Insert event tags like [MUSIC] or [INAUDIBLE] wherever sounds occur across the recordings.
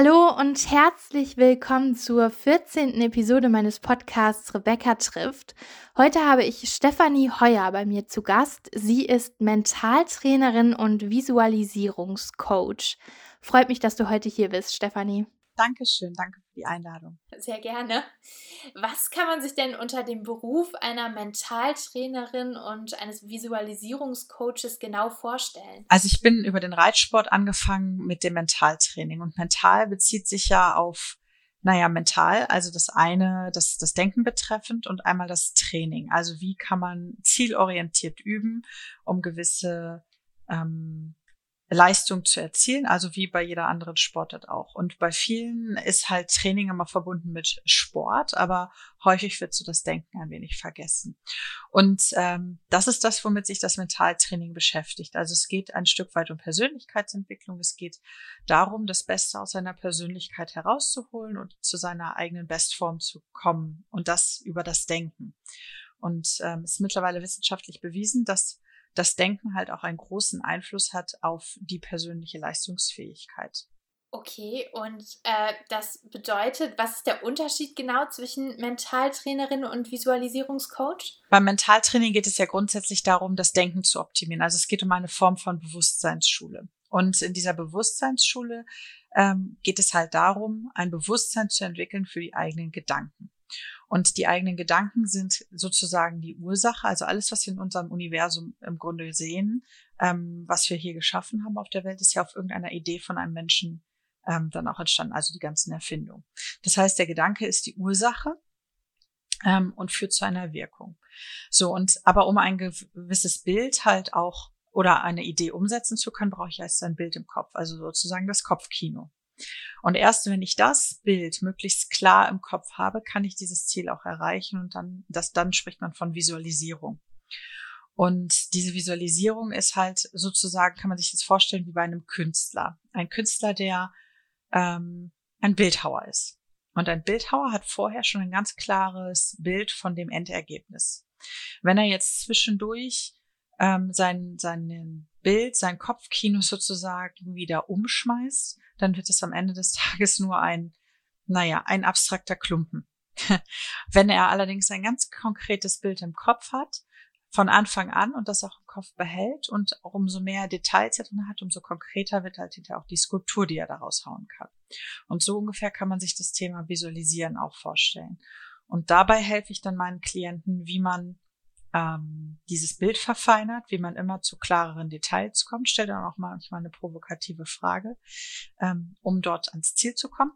Hallo und herzlich willkommen zur 14. Episode meines Podcasts Rebecca trifft. Heute habe ich Stefanie Heuer bei mir zu Gast. Sie ist Mentaltrainerin und Visualisierungscoach. Freut mich, dass du heute hier bist, Stefanie. Dankeschön, danke für die Einladung. Sehr gerne. Was kann man sich denn unter dem Beruf einer Mentaltrainerin und eines Visualisierungscoaches genau vorstellen? Also ich bin über den Reitsport angefangen mit dem Mentaltraining und mental bezieht sich ja auf naja, mental, also das eine, das, das Denken betreffend und einmal das Training. Also wie kann man zielorientiert üben, um gewisse ähm, Leistung zu erzielen, also wie bei jeder anderen Sportart auch. Und bei vielen ist halt Training immer verbunden mit Sport, aber häufig wird so das Denken ein wenig vergessen. Und ähm, das ist das, womit sich das Mentaltraining beschäftigt. Also es geht ein Stück weit um Persönlichkeitsentwicklung. Es geht darum, das Beste aus seiner Persönlichkeit herauszuholen und zu seiner eigenen Bestform zu kommen und das über das Denken. Und ähm, ist mittlerweile wissenschaftlich bewiesen, dass das Denken halt auch einen großen Einfluss hat auf die persönliche Leistungsfähigkeit. Okay, und äh, das bedeutet, was ist der Unterschied genau zwischen Mentaltrainerin und Visualisierungscoach? Beim Mentaltraining geht es ja grundsätzlich darum, das Denken zu optimieren. Also es geht um eine Form von Bewusstseinsschule. Und in dieser Bewusstseinsschule ähm, geht es halt darum, ein Bewusstsein zu entwickeln für die eigenen Gedanken. Und die eigenen Gedanken sind sozusagen die Ursache, also alles, was wir in unserem Universum im Grunde sehen, ähm, was wir hier geschaffen haben auf der Welt, ist ja auf irgendeiner Idee von einem Menschen ähm, dann auch entstanden, also die ganzen Erfindungen. Das heißt, der Gedanke ist die Ursache ähm, und führt zu einer Wirkung. So, und aber um ein gewisses Bild halt auch oder eine Idee umsetzen zu können, brauche ich erst ein Bild im Kopf, also sozusagen das Kopfkino. Und erst wenn ich das Bild möglichst klar im Kopf habe, kann ich dieses Ziel auch erreichen und dann, das, dann spricht man von Visualisierung. Und diese Visualisierung ist halt sozusagen, kann man sich das vorstellen, wie bei einem Künstler. Ein Künstler, der ähm, ein Bildhauer ist. Und ein Bildhauer hat vorher schon ein ganz klares Bild von dem Endergebnis. Wenn er jetzt zwischendurch ähm, sein, sein Bild, sein Kopfkino sozusagen wieder umschmeißt, dann wird es am Ende des [LAUGHS] Tages nur ein, naja, ein abstrakter Klumpen. [LAUGHS] Wenn er allerdings ein ganz konkretes Bild im Kopf hat, von Anfang an und das auch im Kopf behält und auch umso mehr Details er drin hat, umso konkreter wird halt hinterher auch die Skulptur, die er daraus hauen kann. Und so ungefähr kann man sich das Thema Visualisieren auch vorstellen. Und dabei helfe ich dann meinen Klienten, wie man ähm, dieses Bild verfeinert, wie man immer zu klareren Details kommt. Stell dann auch manchmal eine provokative Frage, ähm, um dort ans Ziel zu kommen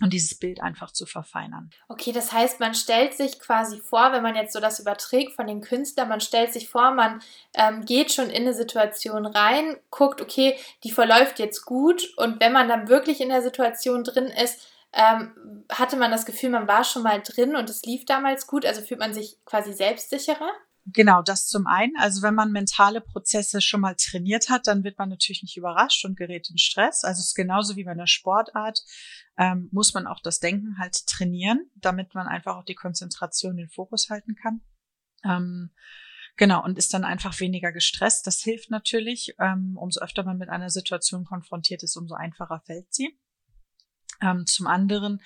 und dieses Bild einfach zu verfeinern. Okay, das heißt, man stellt sich quasi vor, wenn man jetzt so das überträgt von den Künstlern, man stellt sich vor, man ähm, geht schon in eine Situation rein, guckt, okay, die verläuft jetzt gut und wenn man dann wirklich in der Situation drin ist, ähm, hatte man das Gefühl, man war schon mal drin und es lief damals gut, also fühlt man sich quasi selbstsicherer? Genau, das zum einen. Also wenn man mentale Prozesse schon mal trainiert hat, dann wird man natürlich nicht überrascht und gerät in Stress. Also es ist genauso wie bei einer Sportart, ähm, muss man auch das Denken halt trainieren, damit man einfach auch die Konzentration, den Fokus halten kann. Ähm, genau, und ist dann einfach weniger gestresst. Das hilft natürlich. Ähm, umso öfter man mit einer Situation konfrontiert ist, umso einfacher fällt sie. Ähm, zum anderen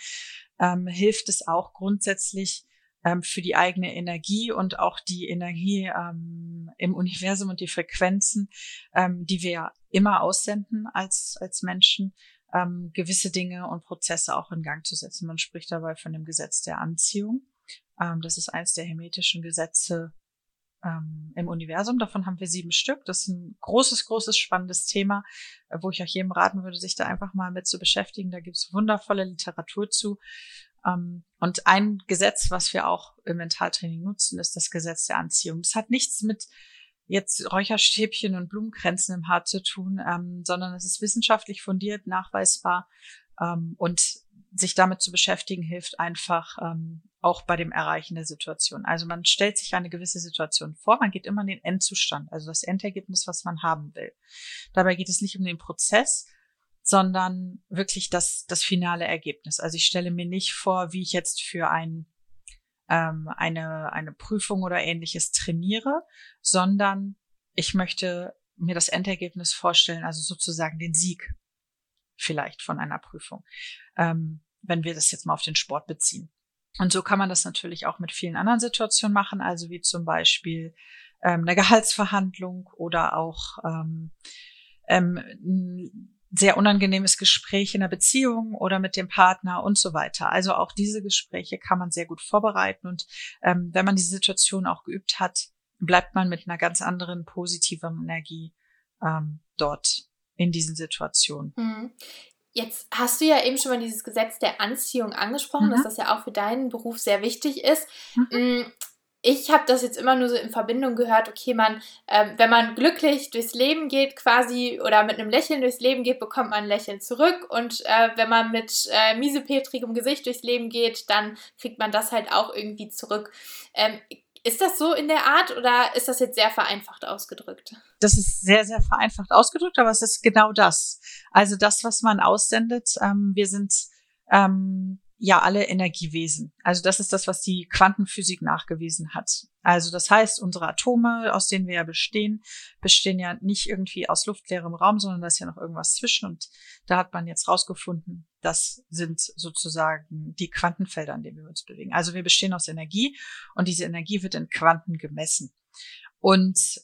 ähm, hilft es auch grundsätzlich ähm, für die eigene Energie und auch die Energie ähm, im Universum und die Frequenzen, ähm, die wir immer aussenden als, als Menschen, ähm, gewisse Dinge und Prozesse auch in Gang zu setzen. Man spricht dabei von dem Gesetz der Anziehung. Das ist eines der hermetischen Gesetze ähm, im Universum. Davon haben wir sieben Stück. Das ist ein großes, großes, spannendes Thema, äh, wo ich auch jedem raten würde, sich da einfach mal mit zu beschäftigen. Da gibt es wundervolle Literatur zu. Ähm, und ein Gesetz, was wir auch im Mentaltraining nutzen, ist das Gesetz der Anziehung. Das hat nichts mit jetzt Räucherstäbchen und Blumenkränzen im Haar zu tun, ähm, sondern es ist wissenschaftlich fundiert, nachweisbar ähm, und sich damit zu beschäftigen, hilft einfach ähm, auch bei dem Erreichen der Situation. Also man stellt sich eine gewisse Situation vor, man geht immer in den Endzustand, also das Endergebnis, was man haben will. Dabei geht es nicht um den Prozess, sondern wirklich das, das finale Ergebnis. Also ich stelle mir nicht vor, wie ich jetzt für ein, ähm, eine, eine Prüfung oder ähnliches trainiere, sondern ich möchte mir das Endergebnis vorstellen, also sozusagen den Sieg vielleicht von einer Prüfung, ähm, wenn wir das jetzt mal auf den Sport beziehen. Und so kann man das natürlich auch mit vielen anderen Situationen machen, also wie zum Beispiel ähm, eine [LAUGHS] Gehaltsverhandlung oder auch ähm, ähm, ein sehr unangenehmes Gespräch in der Beziehung oder mit dem Partner und so weiter. Also auch diese Gespräche kann man sehr gut vorbereiten und ähm, wenn man die Situation auch geübt hat, bleibt man mit einer ganz anderen positiven Energie ähm, dort in diesen Situationen. Mhm. Jetzt hast du ja eben schon mal dieses Gesetz der Anziehung angesprochen, mhm. dass das ja auch für deinen Beruf sehr wichtig ist. Mhm. Mm, ich habe das jetzt immer nur so in Verbindung gehört, okay, man, ähm, wenn man glücklich durchs Leben geht quasi oder mit einem Lächeln durchs Leben geht, bekommt man ein Lächeln zurück und äh, wenn man mit äh, miesepetrigem Gesicht durchs Leben geht, dann kriegt man das halt auch irgendwie zurück. Ähm, ist das so in der Art oder ist das jetzt sehr vereinfacht ausgedrückt? Das ist sehr, sehr vereinfacht ausgedrückt, aber es ist genau das. Also das, was man aussendet, ähm, wir sind ähm, ja alle Energiewesen. Also das ist das, was die Quantenphysik nachgewiesen hat. Also das heißt, unsere Atome, aus denen wir ja bestehen, bestehen ja nicht irgendwie aus luftleerem Raum, sondern da ist ja noch irgendwas zwischen. Und da hat man jetzt rausgefunden, das sind sozusagen die Quantenfelder, an denen wir uns bewegen. Also wir bestehen aus Energie und diese Energie wird in Quanten gemessen. Und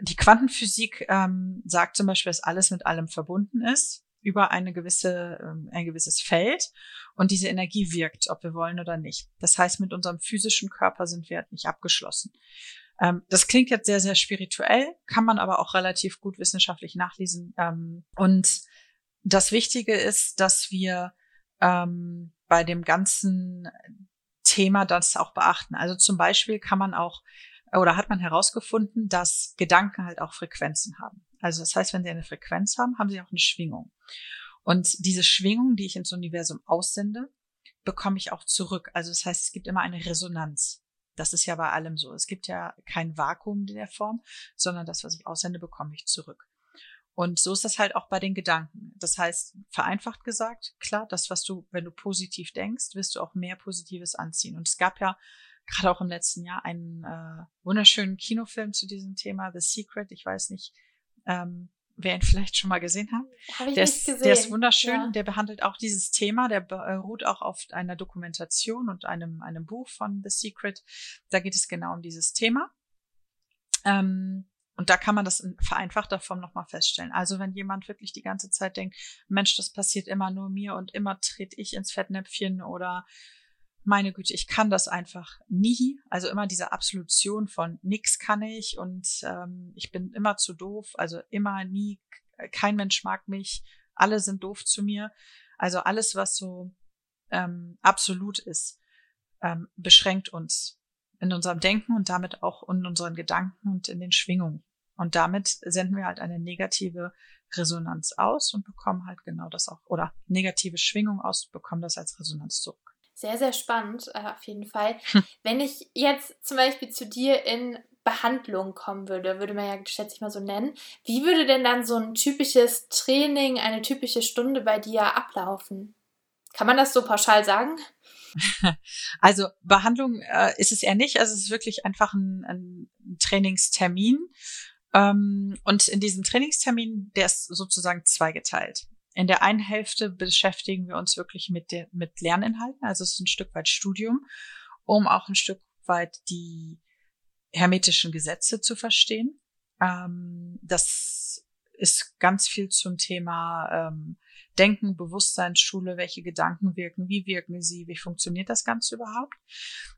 die Quantenphysik ähm, sagt zum Beispiel, dass alles mit allem verbunden ist über eine gewisse, ähm, ein gewisses Feld und diese Energie wirkt, ob wir wollen oder nicht. Das heißt, mit unserem physischen Körper sind wir halt nicht abgeschlossen. Ähm, das klingt jetzt sehr, sehr spirituell, kann man aber auch relativ gut wissenschaftlich nachlesen. Ähm, und das Wichtige ist, dass wir ähm, bei dem ganzen Thema das auch beachten. Also zum Beispiel kann man auch oder hat man herausgefunden, dass Gedanken halt auch Frequenzen haben. Also das heißt, wenn sie eine Frequenz haben, haben sie auch eine Schwingung. Und diese Schwingung, die ich ins Universum aussende, bekomme ich auch zurück. Also das heißt, es gibt immer eine Resonanz. Das ist ja bei allem so. Es gibt ja kein Vakuum in der Form, sondern das, was ich aussende, bekomme ich zurück. Und so ist das halt auch bei den Gedanken. Das heißt, vereinfacht gesagt, klar, das, was du, wenn du positiv denkst, wirst du auch mehr Positives anziehen. Und es gab ja gerade auch im letzten Jahr einen äh, wunderschönen Kinofilm zu diesem Thema, The Secret. Ich weiß nicht, ähm, wer ihn vielleicht schon mal gesehen hat. Hab ich der, ist, gesehen. der ist wunderschön. Ja. Der behandelt auch dieses Thema. Der beruht auch auf einer Dokumentation und einem, einem Buch von The Secret. Da geht es genau um dieses Thema. Ähm, und da kann man das in vereinfachter Form nochmal feststellen. Also wenn jemand wirklich die ganze Zeit denkt, Mensch, das passiert immer nur mir und immer trete ich ins Fettnäpfchen oder meine Güte, ich kann das einfach nie. Also immer diese Absolution von nix kann ich und ähm, ich bin immer zu doof, also immer nie, kein Mensch mag mich, alle sind doof zu mir. Also alles, was so ähm, absolut ist, ähm, beschränkt uns in unserem Denken und damit auch in unseren Gedanken und in den Schwingungen. Und damit senden wir halt eine negative Resonanz aus und bekommen halt genau das auch, oder negative Schwingung aus, bekommen das als Resonanz zurück. Sehr, sehr spannend, äh, auf jeden Fall. Hm. Wenn ich jetzt zum Beispiel zu dir in Behandlung kommen würde, würde man ja, schätze ich mal so nennen, wie würde denn dann so ein typisches Training, eine typische Stunde bei dir ablaufen? Kann man das so pauschal sagen? [LAUGHS] Also Behandlung äh, ist es eher nicht, also es ist wirklich einfach ein, ein Trainingstermin. Ähm, und in diesem Trainingstermin, der ist sozusagen zweigeteilt. In der einen Hälfte beschäftigen wir uns wirklich mit, der, mit Lerninhalten, also es ist ein Stück weit Studium, um auch ein Stück weit die hermetischen Gesetze zu verstehen. Ähm, das ist ganz viel zum Thema ähm, Denken, Bewusstseinsschule, welche Gedanken wirken, wie wirken sie, wie funktioniert das Ganze überhaupt.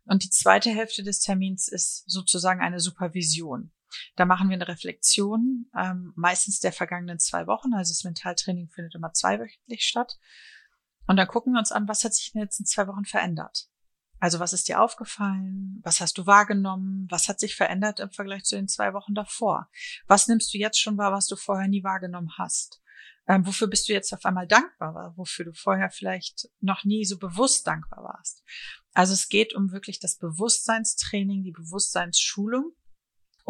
Und die zweite Hälfte des Termins ist sozusagen eine Supervision. Da machen wir eine Reflexion, ähm, meistens der vergangenen zwei Wochen. Also das Mentaltraining findet immer zweiwöchentlich statt. Und dann gucken wir uns an, was hat sich in den letzten zwei Wochen verändert. Also was ist dir aufgefallen? Was hast du wahrgenommen? Was hat sich verändert im Vergleich zu den zwei Wochen davor? Was nimmst du jetzt schon wahr, was du vorher nie wahrgenommen hast? Ähm, wofür bist du jetzt auf einmal dankbar, wofür du vorher vielleicht noch nie so bewusst dankbar warst. Also es geht um wirklich das Bewusstseinstraining, die Bewusstseinsschulung,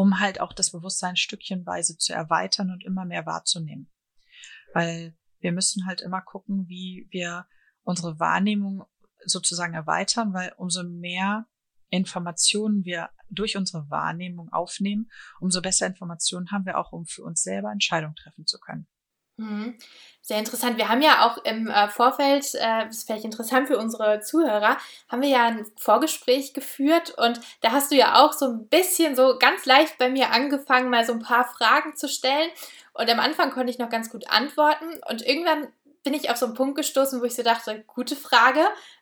um halt auch das Bewusstsein stückchenweise zu erweitern und immer mehr wahrzunehmen. Weil wir müssen halt immer gucken, wie wir unsere Wahrnehmung sozusagen erweitern, weil umso mehr Informationen wir durch unsere Wahrnehmung aufnehmen, umso besser Informationen haben wir auch, um für uns selber Entscheidungen treffen zu können. Mhm. Sehr interessant. Wir haben ja auch im äh, Vorfeld, äh, das ist vielleicht interessant für unsere Zuhörer, haben wir ja ein Vorgespräch geführt und da hast du ja auch so ein bisschen so ganz leicht bei mir angefangen, mal so ein paar Fragen zu stellen. Und am Anfang konnte ich noch ganz gut antworten und irgendwann bin ich auf so einen Punkt gestoßen, wo ich so dachte, gute Frage.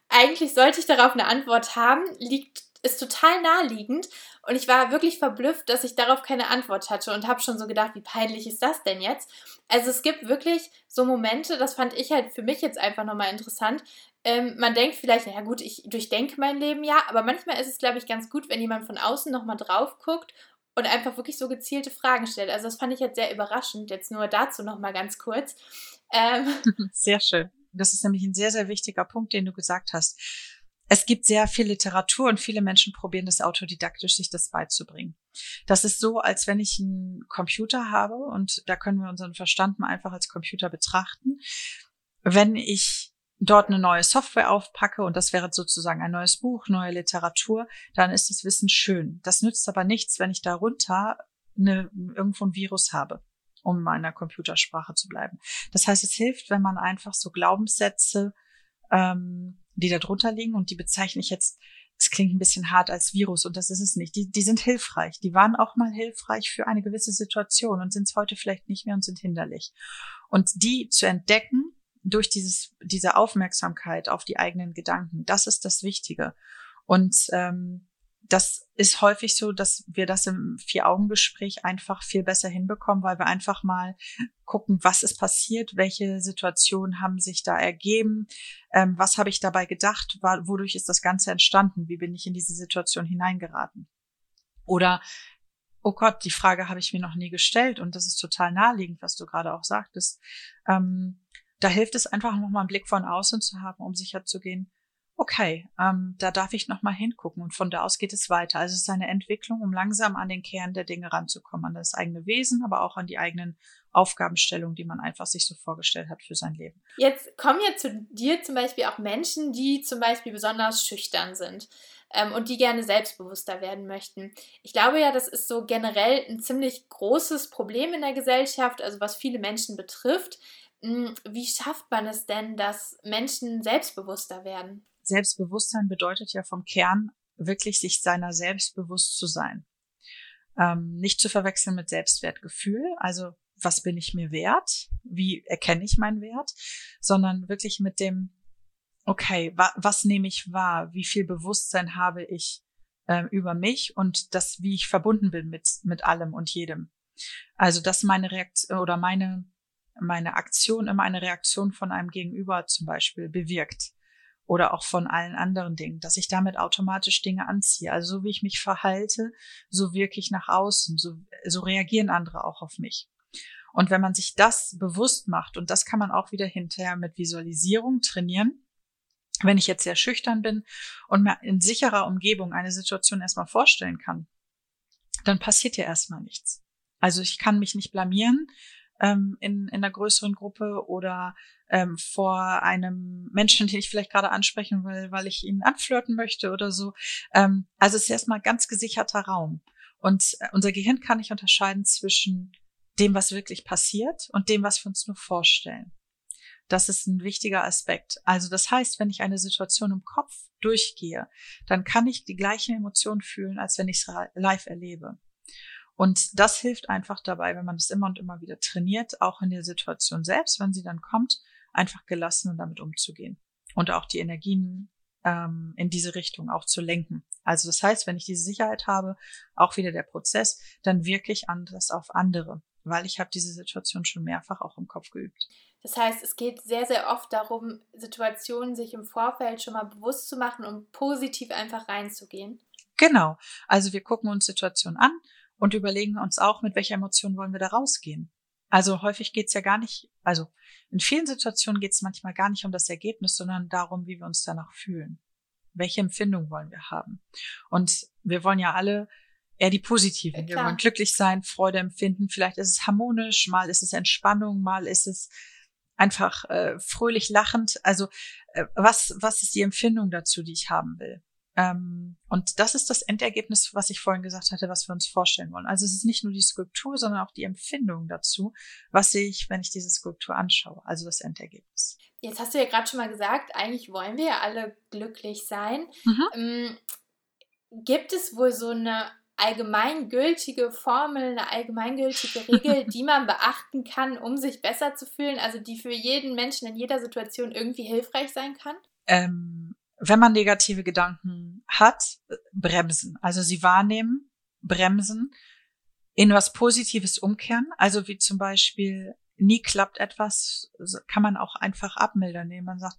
Eigentlich sollte ich darauf eine Antwort haben, liegt ist total naheliegend und ich war wirklich verblüfft, dass ich darauf keine Antwort hatte und habe schon so gedacht, wie peinlich ist das denn jetzt? Also es gibt wirklich so Momente, das fand ich halt für mich jetzt einfach nochmal interessant. Ähm, man denkt vielleicht, naja gut, ich durchdenke mein Leben ja, aber manchmal ist es, glaube ich, ganz gut, wenn jemand von außen nochmal drauf guckt und einfach wirklich so gezielte Fragen stellt. Also das fand ich jetzt sehr überraschend. Jetzt nur dazu nochmal ganz kurz. Ähm, [LAUGHS] sehr schön. Das ist nämlich ein sehr, sehr wichtiger Punkt, den du gesagt hast es gibt sehr viel Literatur und viele Menschen probieren das autodidaktisch, sich das beizubringen. Das ist so, als wenn ich einen Computer habe und da können wir unseren Verstand mal einfach als Computer betrachten. Wenn ich dort eine neue Software aufpacke und das wäre sozusagen ein neues Buch, neue Literatur, dann ist das Wissen schön. Das nützt aber nichts, wenn ich darunter eine, irgendwo ein Virus habe um in meiner Computersprache zu bleiben. Das heißt, es hilft, wenn man einfach so Glaubenssätze ähm, die da drunter liegen und die bezeichne ich jetzt, es klingt ein bisschen hart als Virus und das ist es nicht. Die, die sind hilfreich. Die waren auch mal hilfreich für eine gewisse Situation und sind es heute vielleicht nicht mehr und sind hinderlich. Und die zu entdecken durch dieses, diese Aufmerksamkeit auf die eigenen Gedanken, das ist das Wichtige. Und ähm, das ist häufig so, dass wir das im Vier-Augen-Gespräch einfach viel besser hinbekommen, weil wir einfach mal gucken, was ist passiert, welche Situationen haben sich da ergeben, ähm, was habe ich dabei gedacht, wodurch ist das Ganze entstanden, wie bin ich in diese Situation hineingeraten. Oder, oh Gott, die Frage habe ich mir noch nie gestellt und das ist total naheliegend, was du gerade auch sagtest. Ähm, da hilft es einfach nochmal einen Blick von außen zu haben, um sicher zu gehen, okay, ähm, da darf ich nochmal hingucken und von da aus geht es weiter. Also es ist eine Entwicklung, um langsam an den Kern der Dinge ranzukommen, an das eigene Wesen, aber auch an die eigenen Aufgabenstellungen, die man einfach sich so vorgestellt hat für sein Leben. Jetzt kommen ja zu dir zum Beispiel auch Menschen, die zum Beispiel besonders schüchtern sind ähm, und die gerne selbstbewusster werden möchten. Ich glaube ja, das ist so generell ein ziemlich großes Problem in der Gesellschaft, also was viele Menschen betrifft. Hm, wie schafft man es denn, dass Menschen selbstbewusster werden? Selbstbewusstsein bedeutet ja vom Kern wirklich sich seiner selbst bewusst zu sein. Ähm, nicht zu verwechseln mit Selbstwertgefühl, also was bin ich mir wert, wie erkenne ich meinen Wert, sondern wirklich mit dem, okay, wa was nehme ich wahr, wie viel Bewusstsein habe ich äh, über mich und das, wie ich verbunden bin mit, mit allem und jedem. Also, dass meine Reaktion oder meine, meine Aktion immer eine Reaktion von einem Gegenüber zum Beispiel bewirkt oder auch von allen anderen Dingen, dass ich damit automatisch Dinge anziehe. Also so wie ich mich verhalte, so wirke ich nach außen, so, so reagieren andere auch auf mich. Und wenn man sich das bewusst macht, und das kann man auch wieder hinterher mit Visualisierung trainieren, wenn ich jetzt sehr schüchtern bin und mir in sicherer Umgebung eine Situation erstmal vorstellen kann, dann passiert ja erstmal nichts. Also ich kann mich nicht blamieren, ähm, in, in einer größeren Gruppe oder ähm, vor einem Menschen, den ich vielleicht gerade ansprechen will, weil ich ihn anflirten möchte oder so. Ähm, also es ist erstmal ganz gesicherter Raum. Und äh, unser Gehirn kann nicht unterscheiden zwischen dem, was wirklich passiert und dem, was wir uns nur vorstellen. Das ist ein wichtiger Aspekt. Also das heißt, wenn ich eine Situation im Kopf durchgehe, dann kann ich die gleichen Emotionen fühlen, als wenn ich es live erlebe. Und das hilft einfach dabei, wenn man das immer und immer wieder trainiert, auch in der Situation selbst, wenn sie dann kommt, einfach gelassen und damit umzugehen. Und auch die Energien ähm, in diese Richtung auch zu lenken. Also das heißt, wenn ich diese Sicherheit habe, auch wieder der Prozess, dann wirke ich anders auf andere, weil ich habe diese Situation schon mehrfach auch im Kopf geübt. Das heißt, es geht sehr, sehr oft darum, Situationen sich im Vorfeld schon mal bewusst zu machen und positiv einfach reinzugehen. Genau. Also wir gucken uns Situationen an und überlegen uns auch, mit welcher Emotion wollen wir da rausgehen. Also häufig geht's ja gar nicht, also in vielen Situationen geht's manchmal gar nicht um das Ergebnis, sondern darum, wie wir uns danach fühlen. Welche Empfindung wollen wir haben? Und wir wollen ja alle eher die positiven. Ja, wir wollen glücklich sein, Freude empfinden. Vielleicht ist es harmonisch, mal ist es Entspannung, mal ist es einfach äh, fröhlich lachend. Also äh, was, was ist die Empfindung dazu, die ich haben will? Ähm, und das ist das Endergebnis, was ich vorhin gesagt hatte, was wir uns vorstellen wollen. Also es ist nicht nur die Skulptur, sondern auch die Empfindung dazu. Was sehe ich, wenn ich diese Skulptur anschaue? Also das Endergebnis. Jetzt hast du ja gerade schon mal gesagt, eigentlich wollen wir ja alle glücklich sein. Mhm. Ähm, gibt es wohl so eine allgemeingültige Formel, eine allgemeingültige Regel, [LAUGHS] die man beachten kann, um sich besser zu fühlen, also die für jeden Menschen in jeder Situation irgendwie hilfreich sein kann? Ähm, wenn man negative Gedanken hat, bremsen. Also sie wahrnehmen, bremsen, in was Positives umkehren. Also wie zum Beispiel, nie klappt etwas, kann man auch einfach abmildern, indem man sagt,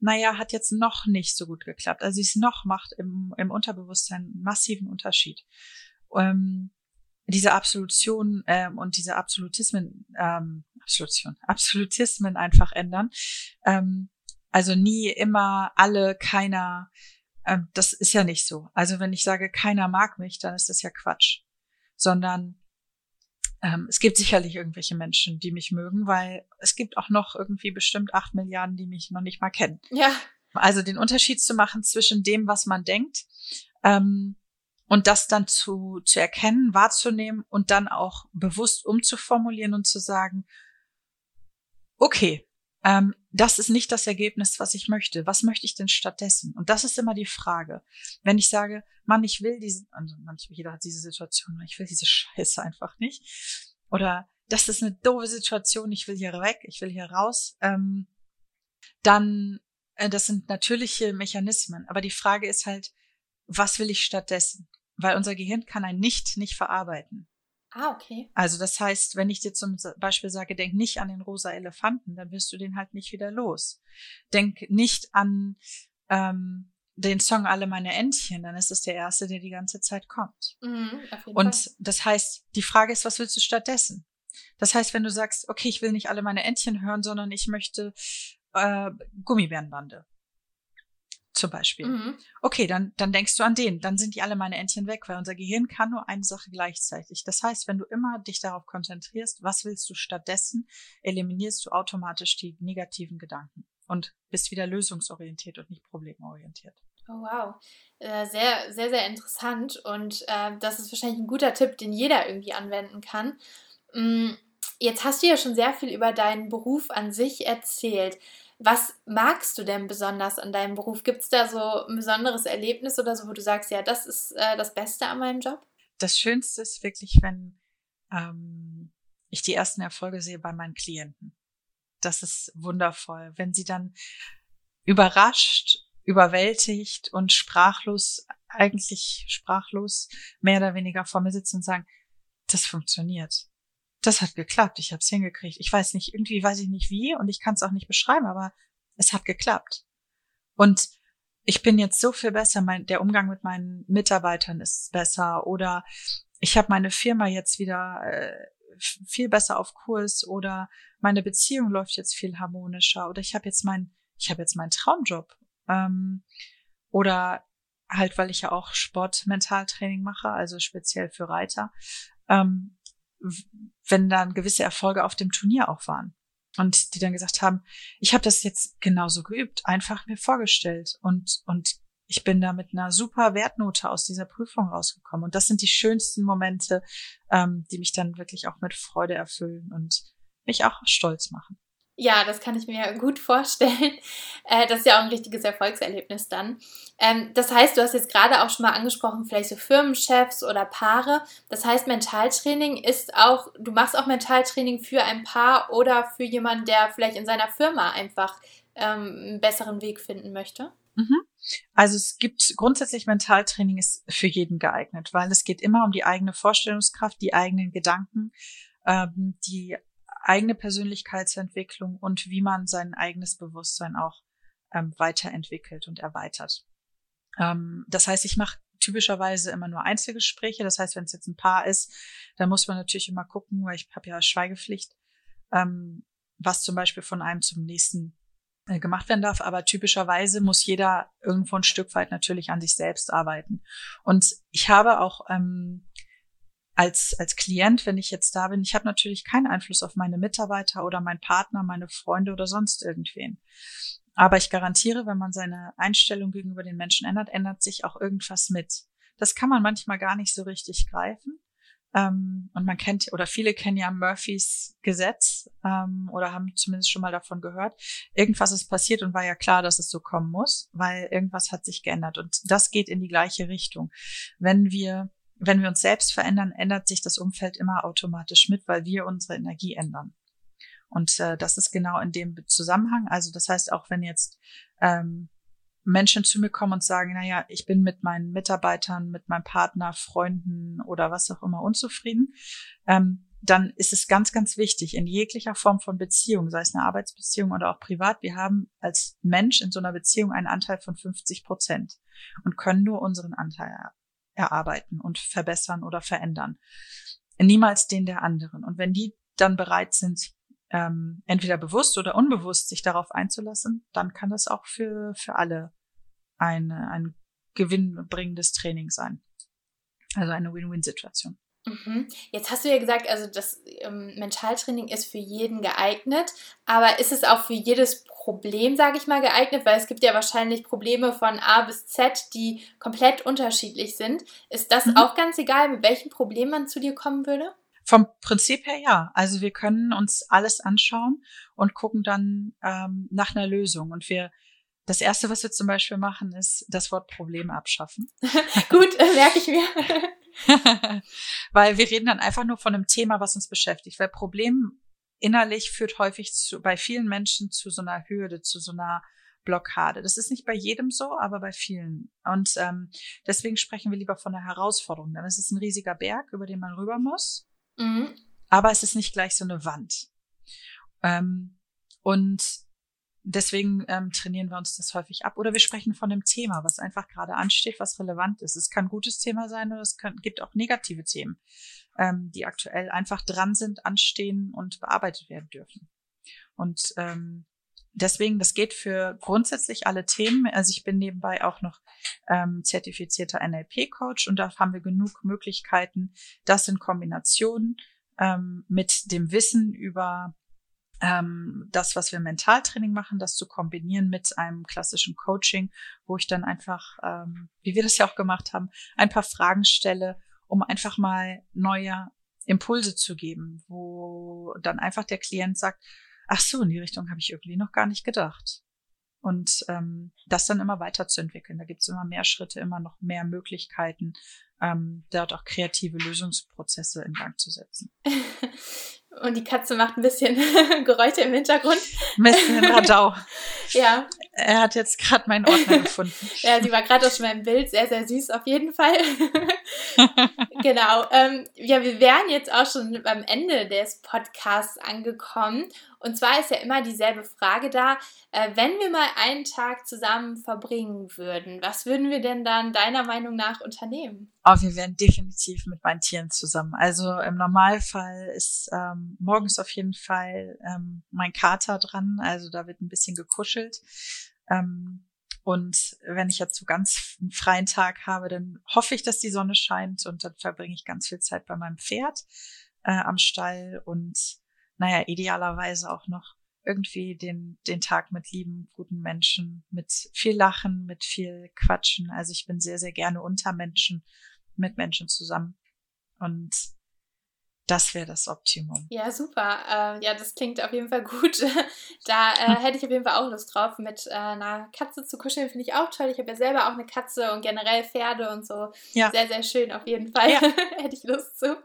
naja, hat jetzt noch nicht so gut geklappt. Also es noch macht im, im Unterbewusstsein einen massiven Unterschied. Ähm, diese Absolution ähm, und diese Absolutismen, ähm, Absolution, [LAUGHS] Absolutismen einfach ändern. Ähm, also nie, immer, alle, keiner. Ähm, das ist ja nicht so. Also wenn ich sage, keiner mag mich, dann ist das ja Quatsch. Sondern ähm, es gibt sicherlich irgendwelche Menschen, die mich mögen, weil es gibt auch noch irgendwie bestimmt acht Milliarden, die mich noch nicht mal kennen. Ja. Also den Unterschied zu machen zwischen dem, was man denkt, ähm, und das dann zu, zu erkennen, wahrzunehmen und dann auch bewusst umzuformulieren und zu sagen, okay, ähm, das ist nicht das Ergebnis, was ich möchte. Was möchte ich denn stattdessen? Und das ist immer die Frage. Wenn ich sage, Mann, ich will diese, also manchmal jeder hat diese Situation, ich will diese [LAUGHS] Scheiße einfach nicht. Oder das ist eine doofe Situation, ich will hier weg, ich will hier raus. Ähm, dann, äh, das sind natürliche Mechanismen. Aber die Frage ist halt, was will ich stattdessen? Weil unser Gehirn kann ein Nicht nicht verarbeiten. Ah, okay. Also das heißt, wenn ich dir zum Beispiel sage, denk nicht an den rosa Elefanten, dann wirst du den halt nicht wieder los. Denk nicht an ähm, den Song Alle meine Entchen, dann ist es der erste, der die ganze Zeit kommt. Mhm, Und Fall. das heißt, die Frage ist, was willst du stattdessen? Das heißt, wenn du sagst, okay, ich will nicht alle meine Entchen hören, sondern ich möchte äh, Gummibärenbande zum Beispiel. Mhm. Okay, dann, dann denkst du an den, dann sind die alle meine Entchen weg, weil unser Gehirn kann nur eine Sache gleichzeitig. Das heißt, wenn du immer dich darauf konzentrierst, was willst du stattdessen, eliminierst du automatisch die negativen Gedanken und bist wieder lösungsorientiert und nicht problemorientiert. Oh, wow. Äh, sehr, sehr, sehr interessant und äh, das ist wahrscheinlich ein guter Tipp, den jeder irgendwie anwenden kann. Jetzt hast du ja schon sehr viel über deinen Beruf an sich erzählt. Was magst du denn besonders an deinem Beruf? Gibt es da so ein besonderes Erlebnis oder so, wo du sagst, ja, das ist äh, das Beste an meinem Job? Das Schönste ist wirklich, wenn ähm, ich die ersten Erfolge sehe bei meinen Klienten. Das ist wundervoll, wenn sie dann überrascht, überwältigt und sprachlos, eigentlich sprachlos, mehr oder weniger vor mir sitzen und sagen, das funktioniert das hat geklappt, ich habe es hingekriegt. Ich weiß nicht, irgendwie weiß ich nicht wie und ich kann es auch nicht beschreiben, aber es hat geklappt. Und ich bin jetzt so viel besser, mein, der Umgang mit meinen Mitarbeitern ist besser oder ich habe meine Firma jetzt wieder äh, viel besser auf Kurs oder meine Beziehung läuft jetzt viel harmonischer oder ich habe jetzt mein ich habe jetzt meinen Traumjob ähm, oder halt weil ich ja auch Sportmentaltraining mache, also speziell für Reiter. Ähm, wenn dann gewisse Erfolge auf dem Turnier auch waren. Und die dann gesagt haben, ich habe das jetzt genauso geübt, einfach mir vorgestellt und, und ich bin da mit einer super Wertnote aus dieser Prüfung rausgekommen. Und das sind die schönsten Momente, ähm, die mich dann wirklich auch mit Freude erfüllen und mich auch stolz machen. Ja, das kann ich mir gut [LAUGHS] vorstellen. Äh, das ist ja auch ein richtiges Erfolgserlebnis dann. Ähm, das heißt, du hast jetzt gerade auch schon mal angesprochen, vielleicht so Firmenchefs oder Paare. Das heißt, Mentaltraining ist auch, du machst auch Mentaltraining für ein Paar oder für jemanden, der vielleicht in seiner Firma einfach ähm, einen besseren Weg finden möchte. Mhm. Also es gibt grundsätzlich Mentaltraining ist für jeden geeignet, weil es geht immer um die eigene Vorstellungskraft, die eigenen Gedanken, ähm, die eigene Persönlichkeitsentwicklung und wie man sein eigenes Bewusstsein auch ähm, weiterentwickelt und erweitert. Ähm, das heißt, ich mache typischerweise immer nur Einzelgespräche. Das heißt, wenn es jetzt ein Paar ist, dann muss man natürlich immer gucken, weil ich habe ja Schweigepflicht, ähm, was zum Beispiel von einem zum nächsten äh, gemacht werden darf, aber typischerweise muss jeder irgendwo ein Stück weit natürlich an sich selbst arbeiten. Und ich habe auch ähm, als, als Klient, wenn ich jetzt da bin, ich habe natürlich keinen Einfluss auf meine Mitarbeiter oder meinen Partner, meine Freunde oder sonst irgendwen. Aber ich garantiere, wenn man seine Einstellung gegenüber den Menschen ändert, ändert sich auch irgendwas mit. Das kann man manchmal gar nicht so richtig greifen. Ähm, und man kennt, oder viele kennen ja Murphys Gesetz ähm, oder haben zumindest schon mal davon gehört. Irgendwas ist passiert und war ja klar, dass es so kommen muss, weil irgendwas hat sich geändert. Und das geht in die gleiche Richtung. Wenn wir, wenn wir uns selbst verändern, ändert sich das Umfeld immer automatisch mit, weil wir unsere Energie ändern. Und äh, das ist genau in dem Zusammenhang. Also das heißt, auch wenn jetzt ähm, Menschen zu mir kommen und sagen, na ja, ich bin mit meinen Mitarbeitern, mit meinem Partner, Freunden oder was auch immer unzufrieden, ähm, dann ist es ganz, ganz wichtig in jeglicher Form von Beziehung, sei es eine Arbeitsbeziehung oder auch privat, wir haben als Mensch in so einer Beziehung einen Anteil von 50 Prozent und können nur unseren Anteil erarbeiten und verbessern oder verändern. Niemals den der anderen. Und wenn die dann bereit sind, ähm, entweder bewusst oder unbewusst sich darauf einzulassen, dann kann das auch für, für alle eine, ein gewinnbringendes Training sein. Also eine Win-Win-Situation. Mhm. Jetzt hast du ja gesagt, also das ähm, Mentaltraining ist für jeden geeignet, aber ist es auch für jedes Problem, sage ich mal, geeignet? Weil es gibt ja wahrscheinlich Probleme von A bis Z, die komplett unterschiedlich sind. Ist das mhm. auch ganz egal, mit welchem Problem man zu dir kommen würde? Vom Prinzip her ja. Also wir können uns alles anschauen und gucken dann ähm, nach einer Lösung. Und wir das erste, was wir zum Beispiel machen, ist das Wort Problem abschaffen. [LAUGHS] Gut, äh, merke ich mir. [LAUGHS] Weil wir reden dann einfach nur von einem Thema, was uns beschäftigt. Weil Problem innerlich führt häufig zu, bei vielen Menschen zu so einer Hürde, zu so einer Blockade. Das ist nicht bei jedem so, aber bei vielen. Und ähm, deswegen sprechen wir lieber von einer Herausforderung. Denn es ist ein riesiger Berg, über den man rüber muss. Mhm. Aber es ist nicht gleich so eine Wand. Ähm, und deswegen ähm, trainieren wir uns das häufig ab. Oder wir sprechen von einem Thema, was einfach gerade ansteht, was relevant ist. Es kann ein gutes Thema sein oder es kann, gibt auch negative Themen, ähm, die aktuell einfach dran sind, anstehen und bearbeitet werden dürfen. Und ähm, deswegen, das geht für grundsätzlich alle Themen. Also ich bin nebenbei auch noch ähm, zertifizierter NLP-Coach und da haben wir genug Möglichkeiten, das in Kombination ähm, mit dem Wissen über ähm, das, was wir Mentaltraining machen, das zu kombinieren mit einem klassischen Coaching, wo ich dann einfach, ähm, wie wir das ja auch gemacht haben, ein paar Fragen stelle, um einfach mal neue Impulse zu geben, wo dann einfach der Klient sagt, ach so, in die Richtung habe ich irgendwie noch gar nicht gedacht. Und ähm, das dann immer weiterzuentwickeln. Da gibt es immer mehr Schritte, immer noch mehr Möglichkeiten, ähm, dort auch kreative Lösungsprozesse in Gang zu setzen. [LAUGHS] Und die Katze macht ein bisschen [LAUGHS] Geräusche im Hintergrund. Ein bisschen Radau. [LAUGHS] ja. Er hat jetzt gerade meinen Ordner [LAUGHS] gefunden. ja, sie war gerade auf meinem Bild. Sehr, sehr süß auf jeden Fall. genau. Ähm, ja, wir wären jetzt auch schon beim Ende des Podcasts angekommen. Und zwar ist ja immer dieselbe Frage da, äh, wenn wir mal einen Tag zusammen verbringen würden, was würden wir denn dann deiner Meinung nach unternehmen? Oh, wir wären definitiv mit meinen Tieren zusammen. Also im Normalfall ist ähm, morgens auf jeden Fall ähm, mein Kater dran, also da wird ein bisschen gekuschelt. Ähm, und wenn ich jetzt so ganz einen freien Tag habe, dann hoffe ich, dass die Sonne scheint und dann verbringe ich ganz viel Zeit bei meinem Pferd äh, am Stall und naja, idealerweise auch noch irgendwie den, den Tag mit lieben, guten Menschen, mit viel Lachen, mit viel Quatschen. Also ich bin sehr, sehr gerne unter Menschen, mit Menschen zusammen. Und das wäre das Optimum. Ja, super. Äh, ja, das klingt auf jeden Fall gut. [LAUGHS] da äh, hätte ich auf jeden Fall auch Lust drauf. Mit äh, einer Katze zu kuscheln finde ich auch toll. Ich habe ja selber auch eine Katze und generell Pferde und so. Ja. Sehr, sehr schön auf jeden Fall. Ja. [LAUGHS] hätte ich Lust zu.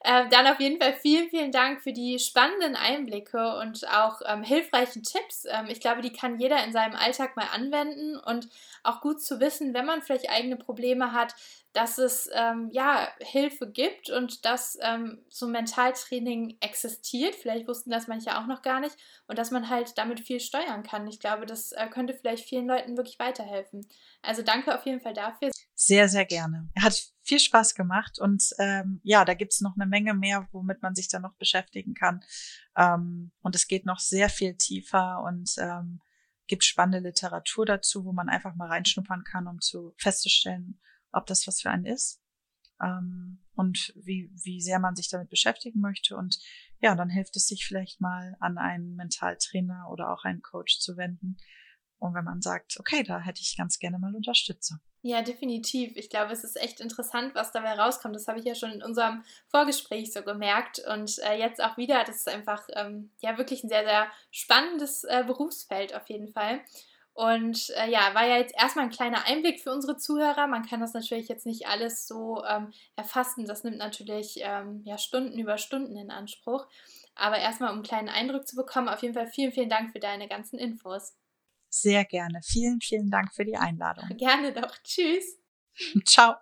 Äh, dann auf jeden Fall vielen, vielen Dank für die spannenden Einblicke und auch ähm, hilfreichen Tipps. Ähm, ich glaube, die kann jeder in seinem Alltag mal anwenden und auch gut zu wissen, wenn man vielleicht eigene Probleme hat, dass es ähm, ja Hilfe gibt und dass ähm, so Mentaltraining existiert. Vielleicht wussten das manche auch noch gar nicht und dass man halt damit viel steuern kann. Ich glaube, das äh, könnte vielleicht vielen Leuten wirklich weiterhelfen. Also danke auf jeden Fall dafür. Sehr, sehr gerne. Hat viel Spaß gemacht und ähm, ja, da gibt's noch eine Menge mehr, womit man sich dann noch beschäftigen kann. Ähm, und es geht noch sehr viel tiefer und ähm, gibt spannende Literatur dazu, wo man einfach mal reinschnuppern kann, um zu festzustellen, ob das was für einen ist ähm, und wie, wie sehr man sich damit beschäftigen möchte. Und ja, dann hilft es sich vielleicht mal an einen Mentaltrainer oder auch einen Coach zu wenden. Und wenn man sagt, okay, da hätte ich ganz gerne mal Unterstützung. Ja, definitiv. Ich glaube, es ist echt interessant, was dabei rauskommt. Das habe ich ja schon in unserem Vorgespräch so gemerkt. Und äh, jetzt auch wieder, das ist einfach ähm, ja wirklich ein sehr, sehr spannendes äh, Berufsfeld auf jeden Fall. Und äh, ja, war ja jetzt erstmal ein kleiner Einblick für unsere Zuhörer. Man kann das natürlich jetzt nicht alles so ähm, erfassen. Das nimmt natürlich ähm, ja, Stunden über Stunden in Anspruch. Aber erstmal, um einen kleinen Eindruck zu bekommen, auf jeden Fall vielen, vielen Dank für deine ganzen Infos. Sehr gerne. Vielen, vielen Dank für die Einladung. Gerne doch. Tschüss. [LAUGHS] Ciao.